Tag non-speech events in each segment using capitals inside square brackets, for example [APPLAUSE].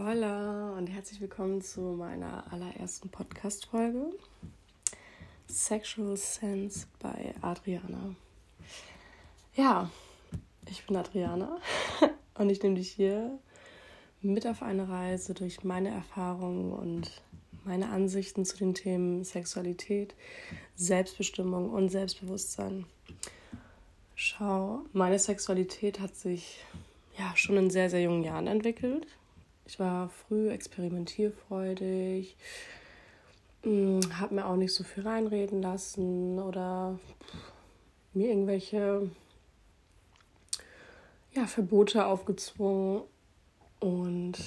Hola und herzlich willkommen zu meiner allerersten Podcast-Folge Sexual Sense bei Adriana. Ja, ich bin Adriana [LAUGHS] und ich nehme dich hier mit auf eine Reise durch meine Erfahrungen und meine Ansichten zu den Themen Sexualität, Selbstbestimmung und Selbstbewusstsein. Schau, meine Sexualität hat sich ja schon in sehr, sehr jungen Jahren entwickelt. Ich war früh experimentierfreudig, hm, habe mir auch nicht so viel reinreden lassen oder mir irgendwelche ja, Verbote aufgezwungen. Und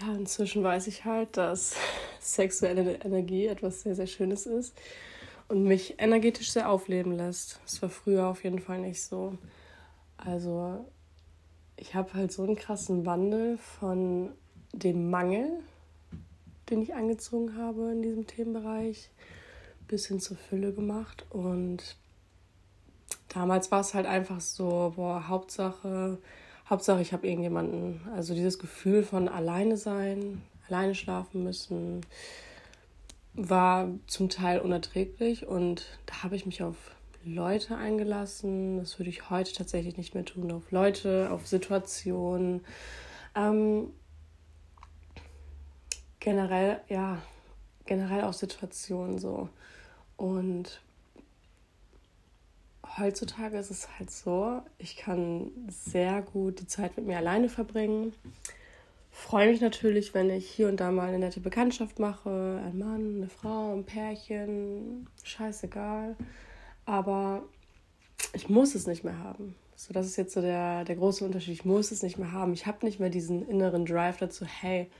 ja, inzwischen weiß ich halt, dass [LAUGHS] sexuelle Energie etwas sehr, sehr Schönes ist und mich energetisch sehr aufleben lässt. Das war früher auf jeden Fall nicht so. Also ich habe halt so einen krassen Wandel von dem Mangel, den ich angezogen habe in diesem Themenbereich, bis hin zur Fülle gemacht. Und damals war es halt einfach so, boah, Hauptsache, Hauptsache ich habe irgendjemanden. Also dieses Gefühl von alleine sein, alleine schlafen müssen, war zum Teil unerträglich. Und da habe ich mich auf Leute eingelassen. Das würde ich heute tatsächlich nicht mehr tun. Auf Leute, auf Situationen. Ähm, generell, ja, generell auf Situationen so. Und heutzutage ist es halt so, ich kann sehr gut die Zeit mit mir alleine verbringen. Freue mich natürlich, wenn ich hier und da mal eine nette Bekanntschaft mache. Ein Mann, eine Frau, ein Pärchen, scheißegal. Aber ich muss es nicht mehr haben. So, das ist jetzt so der, der große Unterschied. Ich muss es nicht mehr haben. Ich habe nicht mehr diesen inneren Drive dazu, hey,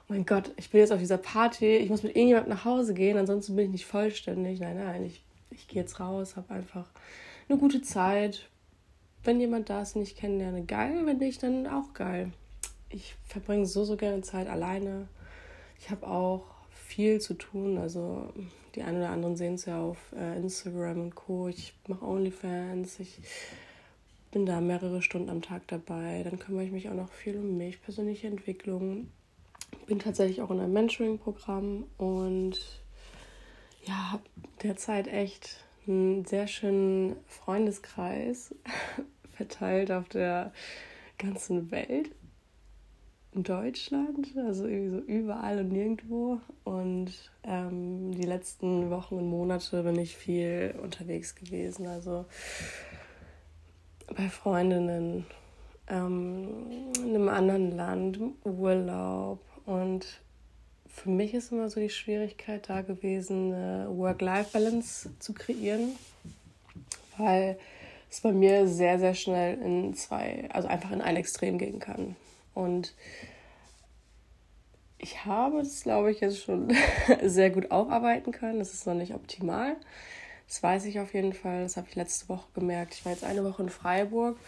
oh mein Gott, ich bin jetzt auf dieser Party, ich muss mit irgendjemandem nach Hause gehen, ansonsten bin ich nicht vollständig. Nein, nein, ich, ich gehe jetzt raus, habe einfach eine gute Zeit. Wenn jemand da ist, den ich kennenlerne, geil. Wenn nicht, dann auch geil. Ich verbringe so, so gerne Zeit alleine. Ich habe auch viel zu tun. Also die einen oder anderen sehen es ja auf äh, Instagram und Co. Ich mache Onlyfans. Ich bin da mehrere Stunden am Tag dabei. Dann kümmere ich mich auch noch viel um mich, persönliche Entwicklung. Bin tatsächlich auch in einem Mentoring-Programm und ja, habe derzeit echt einen sehr schönen Freundeskreis [LAUGHS] verteilt auf der ganzen Welt. Deutschland, also irgendwie so überall und nirgendwo. Und ähm, die letzten Wochen und Monate bin ich viel unterwegs gewesen. Also bei Freundinnen, ähm, in einem anderen Land, Urlaub. Und für mich ist immer so die Schwierigkeit da gewesen, eine Work-Life-Balance zu kreieren, weil es bei mir sehr, sehr schnell in zwei, also einfach in ein Extrem gehen kann. Und ich habe das, glaube ich, jetzt schon [LAUGHS] sehr gut aufarbeiten können. Das ist noch nicht optimal. Das weiß ich auf jeden Fall. Das habe ich letzte Woche gemerkt. Ich war jetzt eine Woche in Freiburg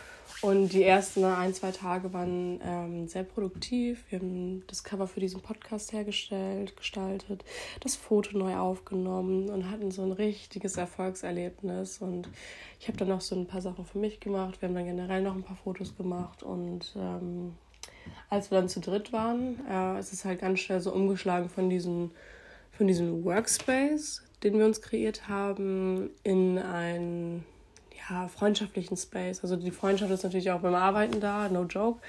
und die ersten ein, zwei Tage waren ähm, sehr produktiv. Wir haben das Cover für diesen Podcast hergestellt, gestaltet, das Foto neu aufgenommen und hatten so ein richtiges Erfolgserlebnis. Und ich habe dann noch so ein paar Sachen für mich gemacht. Wir haben dann generell noch ein paar Fotos gemacht und ähm, als wir dann zu dritt waren, äh, ist es halt ganz schnell so umgeschlagen von diesem, von diesem Workspace, den wir uns kreiert haben, in einen ja, freundschaftlichen Space. Also die Freundschaft ist natürlich auch beim Arbeiten da, no joke.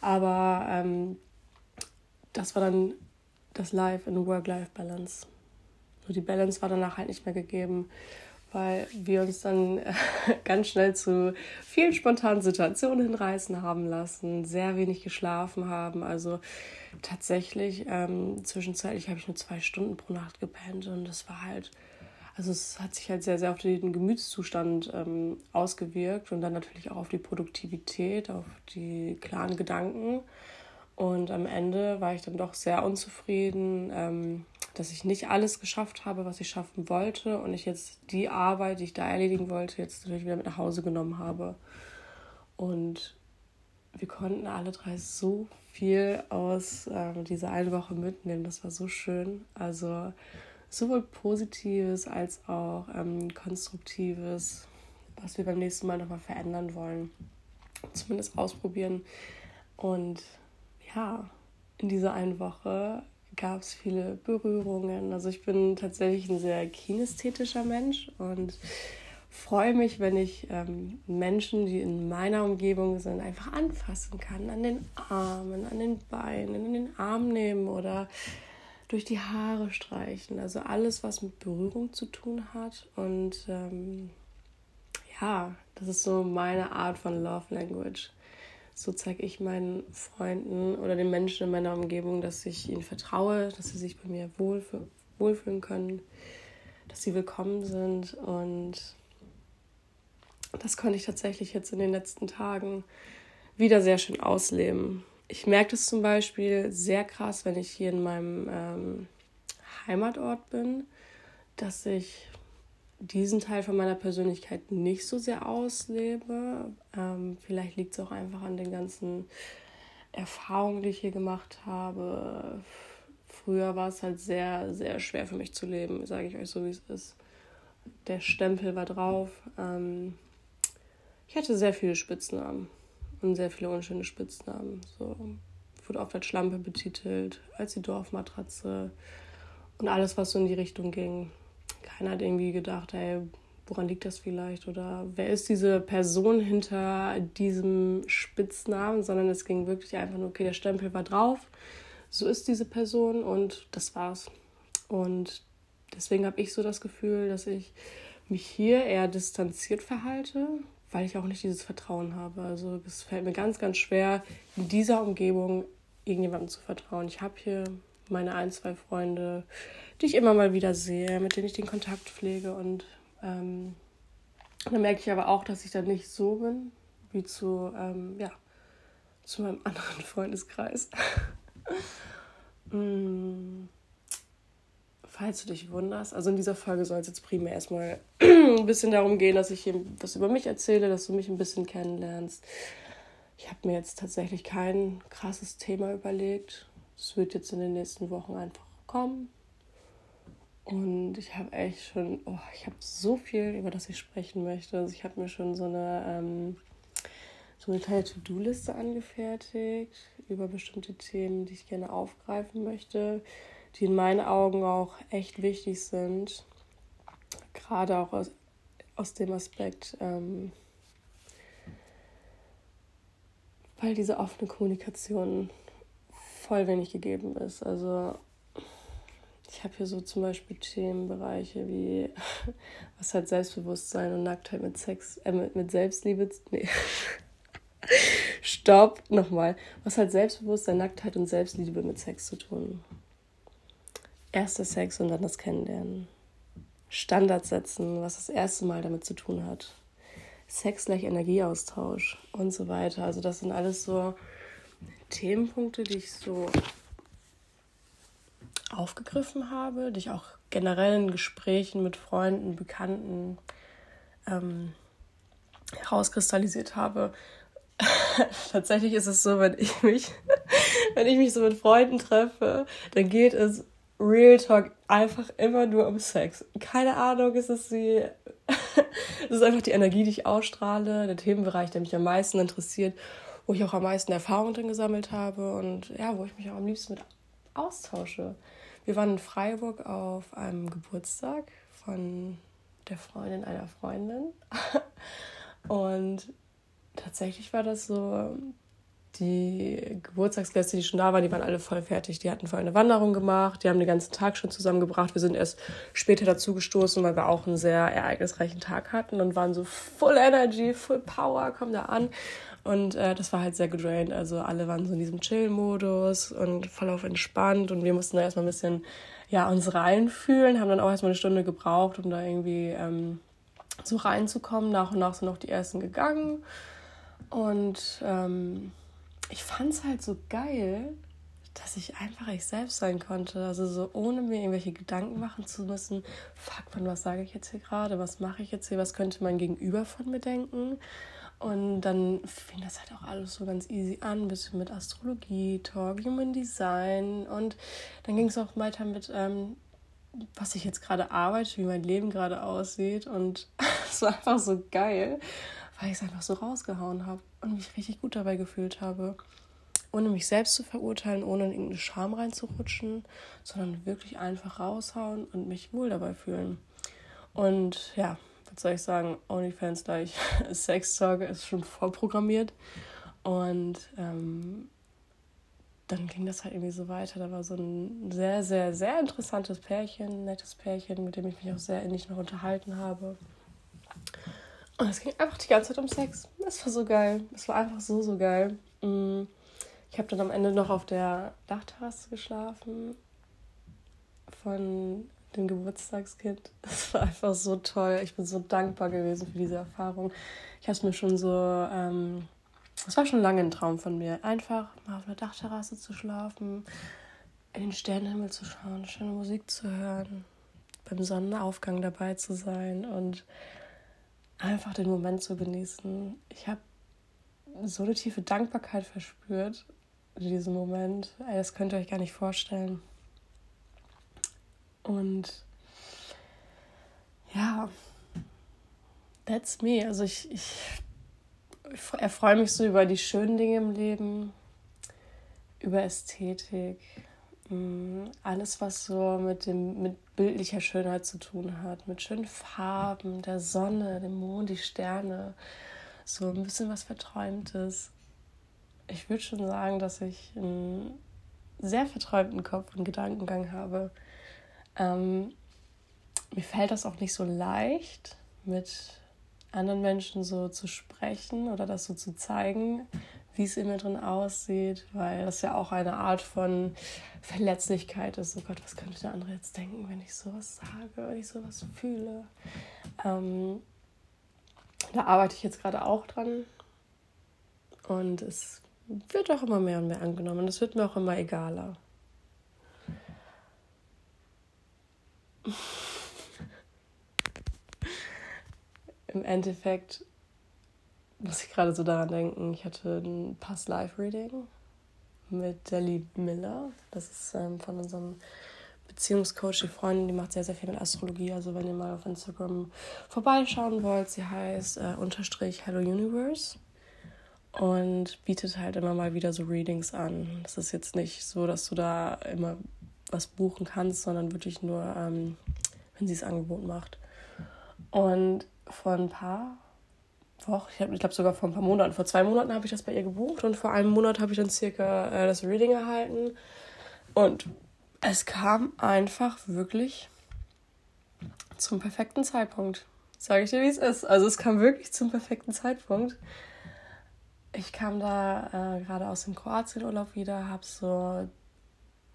Aber ähm, das war dann das Life in Work-Life-Balance. Nur die Balance war danach halt nicht mehr gegeben weil wir uns dann [LAUGHS] ganz schnell zu vielen spontanen Situationen hinreißen haben lassen, sehr wenig geschlafen haben. Also tatsächlich, ähm, zwischenzeitlich habe ich nur zwei Stunden pro Nacht gepennt und das war halt, also es hat sich halt sehr, sehr auf den Gemütszustand ähm, ausgewirkt und dann natürlich auch auf die Produktivität, auf die klaren Gedanken. Und am Ende war ich dann doch sehr unzufrieden. Ähm, dass ich nicht alles geschafft habe, was ich schaffen wollte und ich jetzt die Arbeit, die ich da erledigen wollte, jetzt natürlich wieder mit nach Hause genommen habe. Und wir konnten alle drei so viel aus ähm, dieser einen Woche mitnehmen. Das war so schön. Also sowohl Positives als auch ähm, Konstruktives, was wir beim nächsten Mal nochmal verändern wollen. Zumindest ausprobieren. Und ja, in dieser einen Woche gab es viele Berührungen. Also ich bin tatsächlich ein sehr kinästhetischer Mensch und freue mich, wenn ich ähm, Menschen, die in meiner Umgebung sind, einfach anfassen kann. An den Armen, an den Beinen, in den Arm nehmen oder durch die Haare streichen. Also alles, was mit Berührung zu tun hat. Und ähm, ja, das ist so meine Art von Love Language. So zeige ich meinen Freunden oder den Menschen in meiner Umgebung, dass ich ihnen vertraue, dass sie sich bei mir wohlfühlen können, dass sie willkommen sind. Und das konnte ich tatsächlich jetzt in den letzten Tagen wieder sehr schön ausleben. Ich merke das zum Beispiel sehr krass, wenn ich hier in meinem ähm, Heimatort bin, dass ich diesen Teil von meiner Persönlichkeit nicht so sehr auslebe. Ähm, vielleicht liegt es auch einfach an den ganzen Erfahrungen, die ich hier gemacht habe. Früher war es halt sehr, sehr schwer für mich zu leben, sage ich euch so, wie es ist. Der Stempel war drauf. Ähm, ich hatte sehr viele Spitznamen und sehr viele unschöne Spitznamen. So ich wurde oft als Schlampe betitelt, als die Dorfmatratze und alles, was so in die Richtung ging. Keiner hat irgendwie gedacht, hey, woran liegt das vielleicht oder wer ist diese Person hinter diesem Spitznamen, sondern es ging wirklich einfach nur, okay, der Stempel war drauf, so ist diese Person und das war's. Und deswegen habe ich so das Gefühl, dass ich mich hier eher distanziert verhalte, weil ich auch nicht dieses Vertrauen habe. Also es fällt mir ganz, ganz schwer, in dieser Umgebung irgendjemandem zu vertrauen. Ich habe hier meine ein, zwei Freunde, die ich immer mal wieder sehe, mit denen ich den Kontakt pflege. Und ähm, dann merke ich aber auch, dass ich dann nicht so bin wie zu, ähm, ja, zu meinem [LAUGHS] anderen Freundeskreis. [LAUGHS] mm falls du dich wunderst, also in dieser Folge soll es jetzt primär erstmal [CLEARS THROAT] ein bisschen darum gehen, dass ich hier was über mich erzähle, dass du mich ein bisschen kennenlernst. Ich habe mir jetzt tatsächlich kein krasses Thema überlegt. Es wird jetzt in den nächsten Wochen einfach kommen. Und ich habe echt schon, oh, ich habe so viel, über das ich sprechen möchte. Also ich habe mir schon so eine, ähm, so eine kleine To-Do-Liste angefertigt über bestimmte Themen, die ich gerne aufgreifen möchte die in meinen Augen auch echt wichtig sind. Gerade auch aus, aus dem Aspekt, ähm, weil diese offene Kommunikation voll wenig gegeben ist. Also ich habe hier so zum Beispiel Themenbereiche wie [LAUGHS] was hat Selbstbewusstsein und Nacktheit mit Sex, äh, mit, mit Selbstliebe, nee. [LAUGHS] Stopp, nochmal. Was hat Selbstbewusstsein, Nacktheit und Selbstliebe mit Sex zu tun? erster Sex und dann das Kennenlernen. Standards setzen, was das erste Mal damit zu tun hat. Sex gleich Energieaustausch und so weiter. Also das sind alles so Themenpunkte, die ich so aufgegriffen habe, die ich auch generell in Gesprächen mit Freunden, Bekannten ähm, herauskristallisiert habe. [LAUGHS] Tatsächlich ist es so, wenn ich mich, [LAUGHS] wenn ich mich so mit Freunden treffe, dann geht es Real Talk einfach immer nur um Sex. Keine Ahnung, ist es die. [LAUGHS] es ist einfach die Energie, die ich ausstrahle, der Themenbereich, der mich am meisten interessiert, wo ich auch am meisten Erfahrung drin gesammelt habe und ja, wo ich mich auch am liebsten mit austausche. Wir waren in Freiburg auf einem Geburtstag von der Freundin einer Freundin. [LAUGHS] und tatsächlich war das so die Geburtstagsgäste, die schon da waren, die waren alle voll fertig. Die hatten voll eine Wanderung gemacht, die haben den ganzen Tag schon zusammengebracht. Wir sind erst später dazu gestoßen, weil wir auch einen sehr ereignisreichen Tag hatten und waren so full Energy, full Power, kommen da an. Und äh, das war halt sehr gedraint. Also alle waren so in diesem Chill-Modus und voll auf entspannt. Und wir mussten da erstmal ein bisschen ja, uns reinfühlen, haben dann auch erstmal eine Stunde gebraucht, um da irgendwie ähm, so reinzukommen. Nach und nach sind noch die ersten gegangen. Und ähm, ich fand es halt so geil, dass ich einfach ich selbst sein konnte. Also so ohne mir irgendwelche Gedanken machen zu müssen, fuck man, was sage ich jetzt hier gerade, was mache ich jetzt hier, was könnte mein Gegenüber von mir denken. Und dann fing das halt auch alles so ganz easy an, ein bisschen mit Astrologie, Talk, Human Design. Und dann ging es auch weiter mit, ähm, was ich jetzt gerade arbeite, wie mein Leben gerade aussieht. Und [LAUGHS] es war einfach so geil weil ich es einfach so rausgehauen habe und mich richtig gut dabei gefühlt habe. ohne mich selbst zu verurteilen, ohne in irgendeine Scham reinzurutschen, sondern wirklich einfach raushauen und mich wohl dabei fühlen. Und ja, was soll ich sagen, OnlyFans gleich [LAUGHS] Sex Talk ist schon vorprogrammiert. Und ähm, dann ging das halt irgendwie so weiter. Da war so ein sehr, sehr, sehr interessantes Pärchen, nettes Pärchen, mit dem ich mich auch sehr innig noch unterhalten habe. Und es ging einfach die ganze Zeit um Sex. Es war so geil. Es war einfach so, so geil. Mm. Ich habe dann am Ende noch auf der Dachterrasse geschlafen von dem Geburtstagskind. [LAUGHS] Es war einfach so toll. Ich bin so dankbar gewesen für diese Erfahrung. Ich habe es mir schon so ähm, es war schon lange ein Traum von mir, einfach mal auf einer Dachterrasse zu schlafen, in den Sternenhimmel zu schauen, schöne Musik zu hören, beim Sonnenaufgang dabei zu sein und einfach den Moment zu genießen. Ich habe so eine tiefe Dankbarkeit verspürt in diesem Moment. Das könnt ihr euch gar nicht vorstellen. Und ja, that's me. Also ich, ich erfreue mich so über die schönen Dinge im Leben, über Ästhetik, alles, was so mit, dem, mit bildlicher Schönheit zu tun hat, mit schönen Farben, der Sonne, dem Mond, die Sterne, so ein bisschen was Verträumtes. Ich würde schon sagen, dass ich einen sehr verträumten Kopf und Gedankengang habe. Ähm, mir fällt das auch nicht so leicht, mit anderen Menschen so zu sprechen oder das so zu zeigen, wie es in mir drin aussieht, weil das ja auch eine Art von Verletzlichkeit ist. Oh Gott, was könnte der andere jetzt denken, wenn ich sowas sage, wenn ich sowas fühle? Ähm, da arbeite ich jetzt gerade auch dran und es wird auch immer mehr und mehr angenommen. Es wird mir auch immer egaler [LAUGHS] im Endeffekt muss ich gerade so daran denken, ich hatte ein Past Life Reading mit der lieben Miller. Das ist ähm, von unserem Beziehungscoach, die Freundin, die macht sehr, sehr viel mit Astrologie. Also wenn ihr mal auf Instagram vorbeischauen wollt, sie heißt äh, unterstrich Hello Universe und bietet halt immer mal wieder so Readings an. Das ist jetzt nicht so, dass du da immer was buchen kannst, sondern wirklich nur, ähm, wenn sie es Angebot macht. Und vor ein paar Ich, ich glaube sogar vor ein paar Monaten, vor zwei Monaten habe ich das bei ihr gebucht und vor einem Monat habe ich dann circa äh, das Reading erhalten. Und es kam einfach wirklich zum perfekten Zeitpunkt. Sage ich dir, wie es ist. Also es kam wirklich zum perfekten Zeitpunkt. Ich kam da äh, gerade aus dem Kroatienurlaub wieder, habe so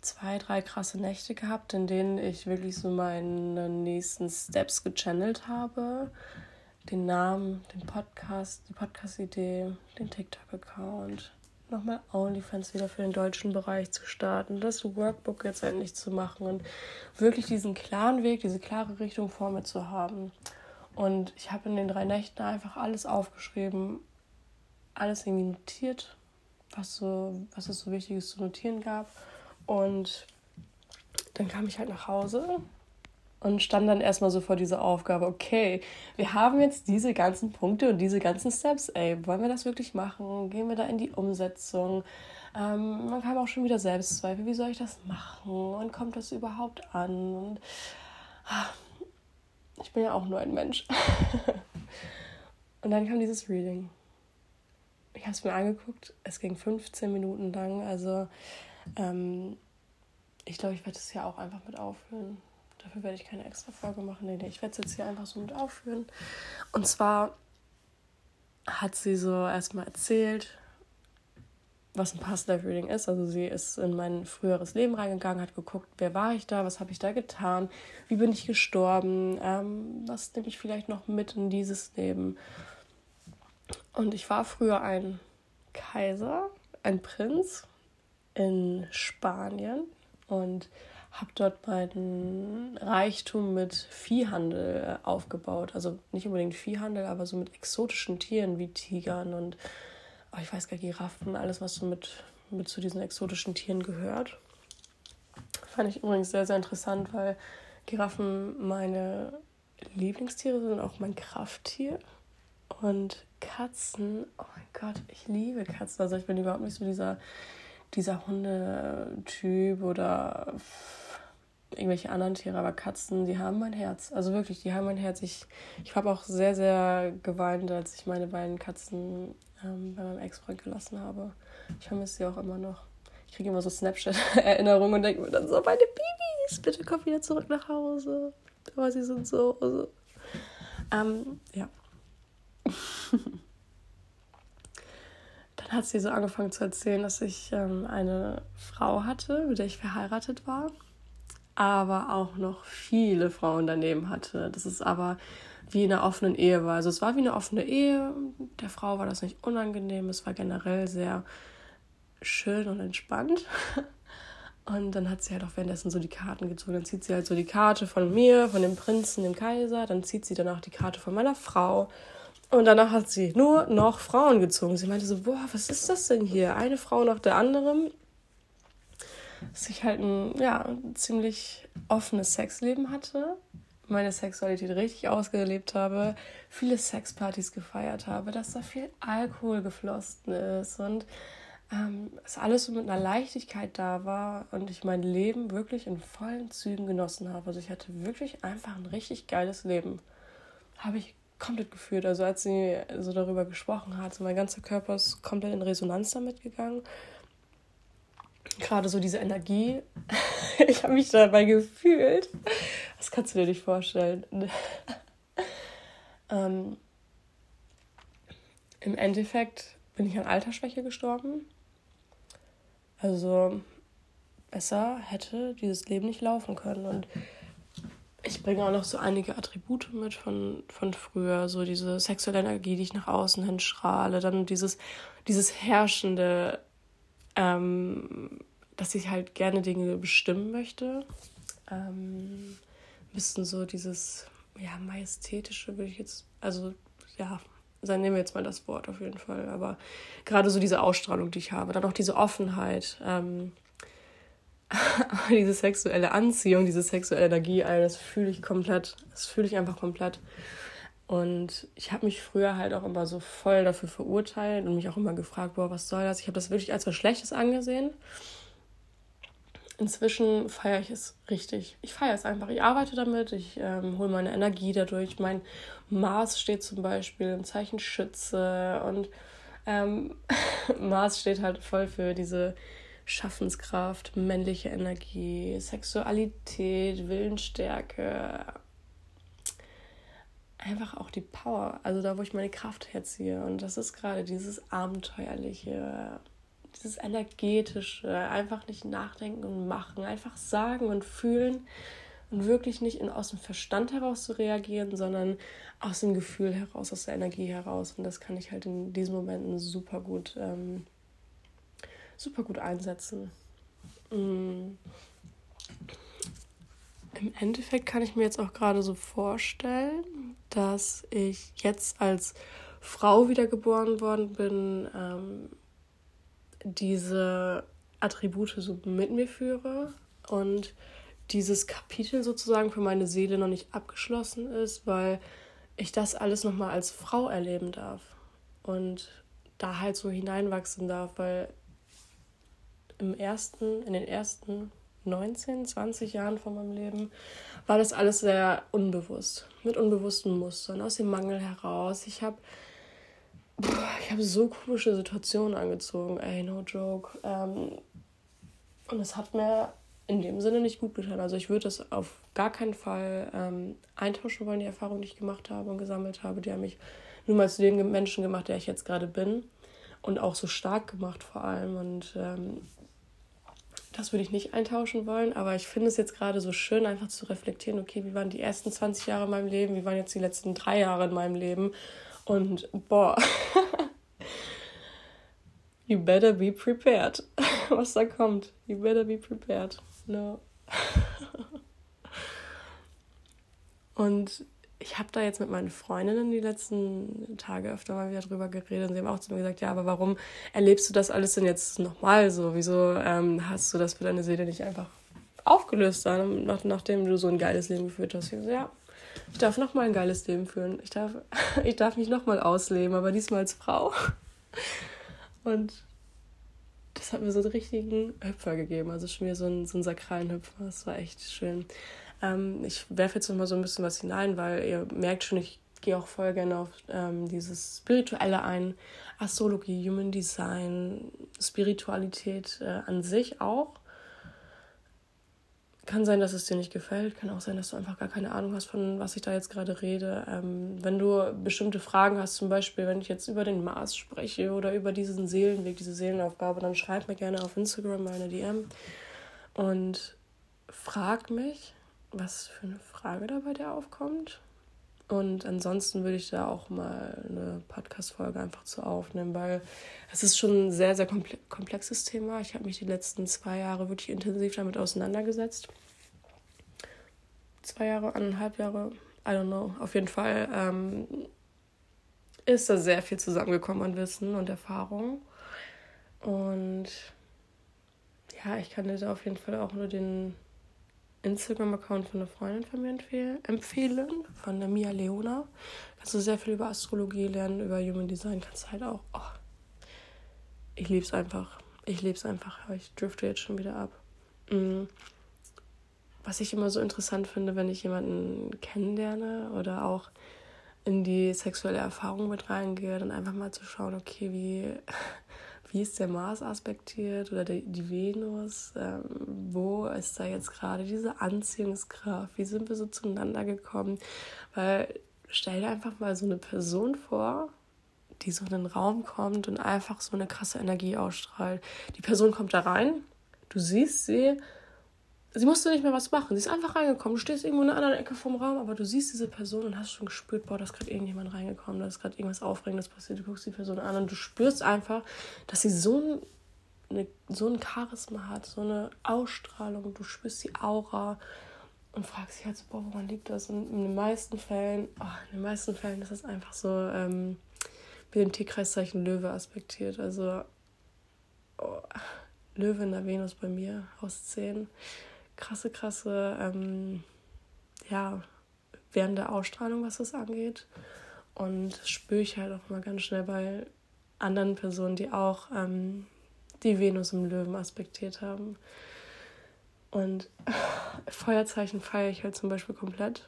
zwei, drei krasse Nächte gehabt, in denen ich wirklich so meine nächsten Steps gechannelt habe. Den Namen, den Podcast, die Podcast-Idee, den TikTok-Account, nochmal OnlyFans wieder für den deutschen Bereich zu starten, das Workbook jetzt endlich zu machen und wirklich diesen klaren Weg, diese klare Richtung vor mir zu haben. Und ich habe in den drei Nächten einfach alles aufgeschrieben, alles irgendwie notiert, was, so, was es so Wichtiges zu notieren gab und dann kam ich halt nach Hause und stand dann erstmal so vor dieser Aufgabe, okay, wir haben jetzt diese ganzen Punkte und diese ganzen Steps, ey, wollen wir das wirklich machen? Gehen wir da in die Umsetzung? Ähm, man kam auch schon wieder Selbstzweifel, wie soll ich das machen? Und kommt das überhaupt an? Und ach, ich bin ja auch nur ein Mensch. [LAUGHS] und dann kam dieses Reading. Ich habe es mir angeguckt, es ging 15 Minuten lang, also ähm, ich glaube, ich werde es hier auch einfach mit aufführen. Dafür werde ich keine extra Folge machen. Nee, nee, ich werde es jetzt hier einfach so mit aufführen. Und zwar hat sie so erstmal erzählt, was ein Past Life Reading ist. Also sie ist in mein früheres Leben reingegangen, hat geguckt, wer war ich da, was habe ich da getan, wie bin ich gestorben, ähm, was nehme ich vielleicht noch mit in dieses Leben. Und ich war früher ein Kaiser, ein Prinz in Spanien und habe dort meinen Reichtum mit Viehhandel aufgebaut. Also nicht unbedingt Viehhandel, aber so mit exotischen Tieren wie Tigern und oh, ich weiß gar nicht, Giraffen, alles, was so mit, mit zu diesen exotischen Tieren gehört. Fand ich übrigens sehr, sehr interessant, weil Giraffen meine Lieblingstiere sind, auch mein Krafttier. Und Katzen, oh mein Gott, ich liebe Katzen. Also ich bin überhaupt nicht so dieser dieser Hundetyp oder irgendwelche anderen Tiere, aber Katzen, die haben mein Herz. Also wirklich, die haben mein Herz. Ich, ich habe auch sehr, sehr geweint, als ich meine beiden Katzen ähm, bei meinem Ex-Freund gelassen habe. Ich vermisse sie auch immer noch. Ich kriege immer so Snapchat-Erinnerungen und denke mir dann so, meine Babys, bitte komm wieder zurück nach Hause. Aber sie sind so. so. Ähm, ja. [LAUGHS] hat sie so angefangen zu erzählen, dass ich ähm, eine Frau hatte, mit der ich verheiratet war aber auch noch viele Frauen daneben hatte. Das ist aber wie in einer offenen Ehe war. Also es war wie eine offene Ehe. Der Frau war das nicht unangenehm. Es war generell sehr schön und entspannt. [LAUGHS] Und dann hat sie halt auch währenddessen so die Karten gezogen. Dann zieht sie halt so die Karte von mir, von dem Prinzen, dem Kaiser. Dann zieht sie danach die Karte von meiner Frau. Und danach hat sie nur noch Frauen gezogen. Sie meinte so, boah, was ist das denn hier? Eine Frau nach der anderen dass ich halt ein, ja, ziemlich offenes Sexleben hatte, meine Sexualität richtig ausgelebt habe, viele Sexpartys gefeiert habe, dass da viel Alkohol geflossen ist und ähm, es alles so mit einer Leichtigkeit da war und ich mein Leben wirklich in vollen Zügen genossen habe. Also ich hatte wirklich einfach ein richtig geiles Leben. Habe ich komplett gefühlt. Also als sie so darüber gesprochen hat, so mein ganzer Körper ist komplett in Resonanz damit gegangen gerade so diese Energie. [LAUGHS] ich habe mich dabei gefühlt. Das kannst du dir nicht vorstellen. [LAUGHS] ähm, Im Endeffekt bin ich an Altersschwäche gestorben. Also besser hätte dieses Leben nicht laufen können. Und ich bringe auch noch so einige Attribute mit von, von früher. So diese sexuelle Energie, die ich nach außen hin strahle. Dann dieses, dieses herrschende ähm, dass ich halt gerne Dinge bestimmen möchte. Ähm, ein bisschen so dieses, ja, majestätische würde ich jetzt, also ja, dann nehmen wir jetzt mal das Wort auf jeden Fall, aber gerade so diese Ausstrahlung, die ich habe, dann auch diese Offenheit, ähm, [LAUGHS] diese sexuelle Anziehung, diese sexuelle Energie, all das fühle ich komplett, das fühle ich einfach komplett. Und ich habe mich früher halt auch immer so voll dafür verurteilt und mich auch immer gefragt, boah, was soll das? Ich habe das wirklich als was Schlechtes angesehen. Inzwischen feiere ich es richtig. Ich feiere es einfach. Ich arbeite damit, ich ähm, hole meine Energie dadurch. Mein Mars steht zum Beispiel im Zeichen Schütze und ähm, [LAUGHS] Mars steht halt voll für diese Schaffenskraft, männliche Energie, Sexualität, Willensstärke, einfach auch die Power, also da, wo ich meine Kraft herziehe. Und das ist gerade dieses abenteuerliche, dieses energetische, einfach nicht nachdenken und machen, einfach sagen und fühlen und wirklich nicht in, aus dem Verstand heraus zu reagieren, sondern aus dem Gefühl heraus, aus der Energie heraus. Und das kann ich halt in diesen Momenten super gut, ähm, super gut einsetzen. Mm. Im Endeffekt kann ich mir jetzt auch gerade so vorstellen, dass ich jetzt als Frau wiedergeboren worden bin, ähm, diese Attribute so mit mir führe und dieses Kapitel sozusagen für meine Seele noch nicht abgeschlossen ist, weil ich das alles nochmal als Frau erleben darf und da halt so hineinwachsen darf, weil im ersten, in den ersten 19, 20 Jahren von meinem Leben war das alles sehr unbewusst, mit unbewussten Mustern, aus dem Mangel heraus. Ich habe ich habe so komische Situationen angezogen, ey, no joke. Ähm, und es hat mir in dem Sinne nicht gut getan. Also ich würde das auf gar keinen Fall ähm, eintauschen wollen, die Erfahrung, die ich gemacht habe und gesammelt habe. Die haben mich nun mal zu dem Menschen gemacht, der ich jetzt gerade bin. Und auch so stark gemacht vor allem. Und ähm, das würde ich nicht eintauschen wollen. Aber ich finde es jetzt gerade so schön, einfach zu reflektieren, okay, wie waren die ersten 20 Jahre in meinem Leben, wie waren jetzt die letzten drei Jahre in meinem Leben und boah, [LAUGHS] you better be prepared, [LAUGHS] was da kommt. You better be prepared. No. [LAUGHS] Und ich habe da jetzt mit meinen Freundinnen die letzten Tage öfter mal wieder drüber geredet und sie haben auch zu mir gesagt, ja, aber warum erlebst du das alles denn jetzt nochmal so? Wieso ähm, hast du das für deine Seele nicht einfach aufgelöst, dann, nach, nachdem du so ein geiles Leben geführt hast? Ich so, ja, ich darf noch mal ein geiles Leben führen. Ich darf, [LAUGHS] ich darf mich noch mal ausleben, aber diesmal als Frau. Und das hat mir so einen richtigen Hüpfer gegeben. Also schon wieder so einen, so einen sakralen Hüpfer. Das war echt schön. Ähm, ich werfe jetzt noch mal so ein bisschen was hinein, weil ihr merkt schon, ich gehe auch voll gerne auf ähm, dieses Spirituelle ein. Astrologie, Human Design, Spiritualität äh, an sich auch. Kann sein, dass es dir nicht gefällt. Kann auch sein, dass du einfach gar keine Ahnung hast, von was ich da jetzt gerade rede. Ähm, wenn du bestimmte Fragen hast, zum Beispiel, wenn ich jetzt über den Mars spreche oder über diesen Seelenweg, diese Seelenaufgabe, dann schreib mir gerne auf Instagram meine DM und frag mich, was für eine Frage da bei dir aufkommt. Und ansonsten würde ich da auch mal eine Podcast-Folge einfach zu aufnehmen, weil es ist schon ein sehr, sehr komplexes Thema. Ich habe mich die letzten zwei Jahre wirklich intensiv damit auseinandergesetzt. Zwei Jahre, eineinhalb Jahre, I don't know. Auf jeden Fall ähm, ist da sehr viel zusammengekommen an Wissen und Erfahrung. Und ja, ich kann dir da auf jeden Fall auch nur den Instagram-Account von einer Freundin von mir empfehlen, von der Mia Leona. Kannst du sehr viel über Astrologie lernen, über Human Design. Kannst du halt auch. Oh, ich liebe es einfach. Ich liebe es einfach. Ich drifte jetzt schon wieder ab. Mm. Was ich immer so interessant finde, wenn ich jemanden kennenlerne oder auch in die sexuelle Erfahrung mit reingehe, dann einfach mal zu schauen, okay, wie wie ist der Mars aspektiert oder die, die Venus? Ähm, wo ist da jetzt gerade diese Anziehungskraft? Wie sind wir so zueinander gekommen? Weil stell dir einfach mal so eine Person vor, die so in den Raum kommt und einfach so eine krasse Energie ausstrahlt. Die Person kommt da rein, du siehst sie sie musste nicht mehr was machen. Sie ist einfach reingekommen. Du stehst irgendwo in einer anderen Ecke vom Raum, aber du siehst diese Person und hast schon gespürt, boah, da ist gerade irgendjemand reingekommen, da ist gerade irgendwas Aufregendes passiert. Du guckst die Person an und du spürst einfach, dass sie so ein, so ein Charisma hat, so eine Ausstrahlung. Du spürst die Aura und fragst dich halt so, boah, woran liegt das? Und in den meisten Fällen, oh, in den meisten Fällen ist das einfach so ähm, mit dem Tierkreiszeichen Löwe aspektiert. Also oh, Löwe in der Venus bei mir aus 10 krasse, krasse, ähm, ja, während der Ausstrahlung, was das angeht. Und spüre ich halt auch mal ganz schnell bei anderen Personen, die auch ähm, die Venus im Löwen aspektiert haben. Und [LAUGHS] Feuerzeichen feiere ich halt zum Beispiel komplett.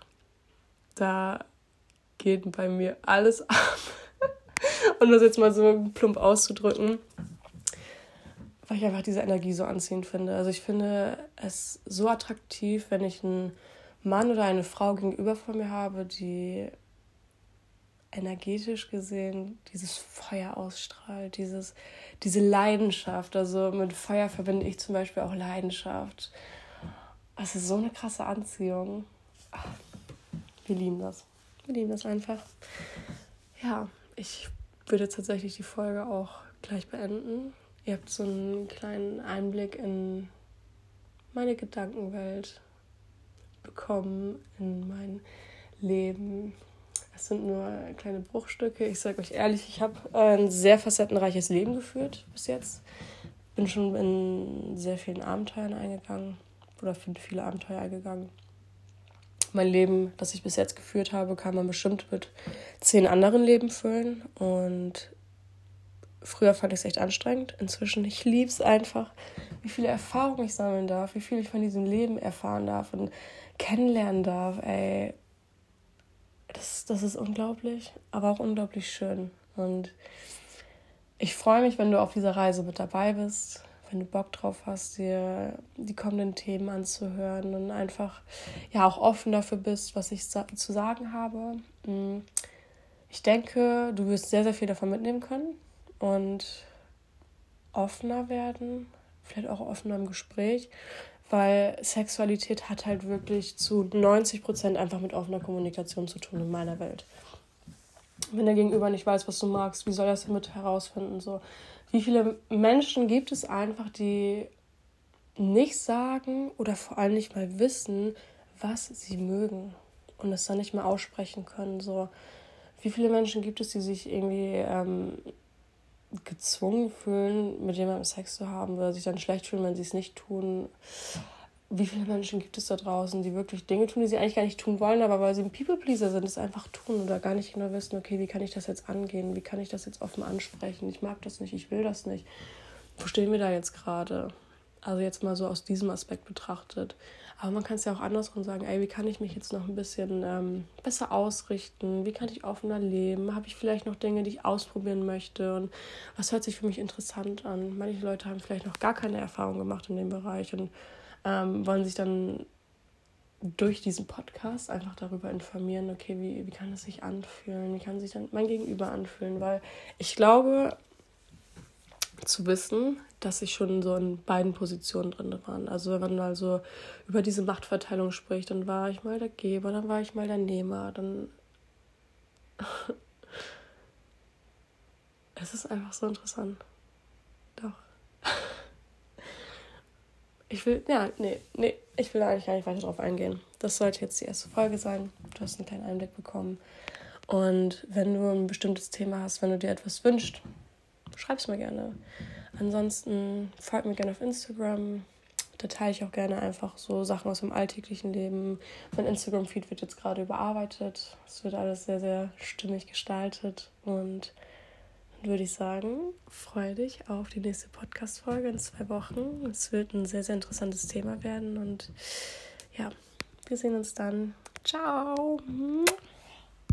Da geht bei mir alles ab. [LAUGHS] um das jetzt mal so plump auszudrücken weil ich einfach diese Energie so anziehend finde. Also ich finde es so attraktiv, wenn ich einen Mann oder eine Frau gegenüber von mir habe, die energetisch gesehen dieses Feuer ausstrahlt, dieses, diese Leidenschaft. Also mit Feuer verbinde ich zum Beispiel auch Leidenschaft. Es ist so eine krasse Anziehung. Ach, wir lieben das. Wir lieben das einfach. Ja, ich würde tatsächlich die Folge auch gleich beenden. Ihr habt so einen kleinen Einblick in meine Gedankenwelt bekommen, in mein Leben. Es sind nur kleine Bruchstücke. Ich sage euch ehrlich, ich habe ein sehr facettenreiches Leben geführt bis jetzt. Bin schon in sehr vielen Abenteuern eingegangen oder bin viele Abenteuer eingegangen. Mein Leben, das ich bis jetzt geführt habe, kann man bestimmt mit zehn anderen Leben füllen. Und Früher fand ich es echt anstrengend. Inzwischen, ich liebe es einfach, wie viele Erfahrungen ich sammeln darf, wie viel ich von diesem Leben erfahren darf und kennenlernen darf. Ey, das, das ist unglaublich, aber auch unglaublich schön. Und ich freue mich, wenn du auf dieser Reise mit dabei bist, wenn du Bock drauf hast, dir die kommenden Themen anzuhören und einfach ja auch offen dafür bist, was ich zu sagen habe. Mm. Ich denke, du wirst sehr, sehr viel davon mitnehmen können und offener werden, vielleicht auch offener im Gespräch, weil Sexualität hat halt wirklich zu 90 Prozent einfach mit offener Kommunikation zu tun in meiner Welt. Wenn der Gegenüber nicht weiß, was du magst, wie soll er das damit herausfinden? So, wie viele Menschen gibt es einfach, die nicht sagen oder vor allem nicht mal wissen, was sie mögen und es dann nicht mehr aussprechen können? So, wie viele Menschen gibt es, die sich irgendwie ähm, gezwungen fühlen, mit jemandem Sex zu haben oder sich dann schlecht fühlen, wenn sie es nicht tun. Wie viele Menschen gibt es da draußen, die wirklich Dinge tun, die sie eigentlich gar nicht tun wollen, aber weil sie ein People-Pleaser sind, es einfach tun oder gar nicht genau wissen, okay, wie kann ich das jetzt angehen, wie kann ich das jetzt offen ansprechen, ich mag das nicht, ich will das nicht. wo stehen wir da jetzt gerade? Also jetzt mal so aus diesem Aspekt betrachtet. Aber man kann es ja auch andersrum sagen, ey, wie kann ich mich jetzt noch ein bisschen ähm, besser ausrichten? Wie kann ich offener leben? Habe ich vielleicht noch Dinge, die ich ausprobieren möchte? Und was hört sich für mich interessant an? Manche Leute haben vielleicht noch gar keine Erfahrung gemacht in dem Bereich und ähm, wollen sich dann durch diesen Podcast einfach darüber informieren, okay, wie, wie kann es sich anfühlen? Wie kann sich dann mein Gegenüber anfühlen? Weil ich glaube, zu wissen, dass ich schon so in beiden Positionen drin war. Also wenn man mal so über diese Machtverteilung spricht, dann war ich mal der Geber, dann war ich mal der Nehmer, dann [LAUGHS] es ist einfach so interessant. Doch. [LAUGHS] Ich will, ja, nee, nee, ich will eigentlich gar nicht weiter drauf eingehen. Das sollte jetzt die erste Folge sein. Du hast einen kleinen Einblick bekommen. Und wenn du ein bestimmtes Thema hast, wenn du dir etwas wünschst, schreib es mir gerne. Ansonsten folgt mir gerne auf Instagram. Da teile ich auch gerne einfach so Sachen aus dem alltäglichen Leben. Mein Instagram-Feed wird jetzt gerade überarbeitet. Es wird alles sehr, sehr stimmig gestaltet. Und dann würde ich sagen, freue dich auf die nächste Podcast-Folge in zwei Wochen. Es wird ein sehr, sehr interessantes Thema werden. Und ja, wir sehen uns dann. Ciao.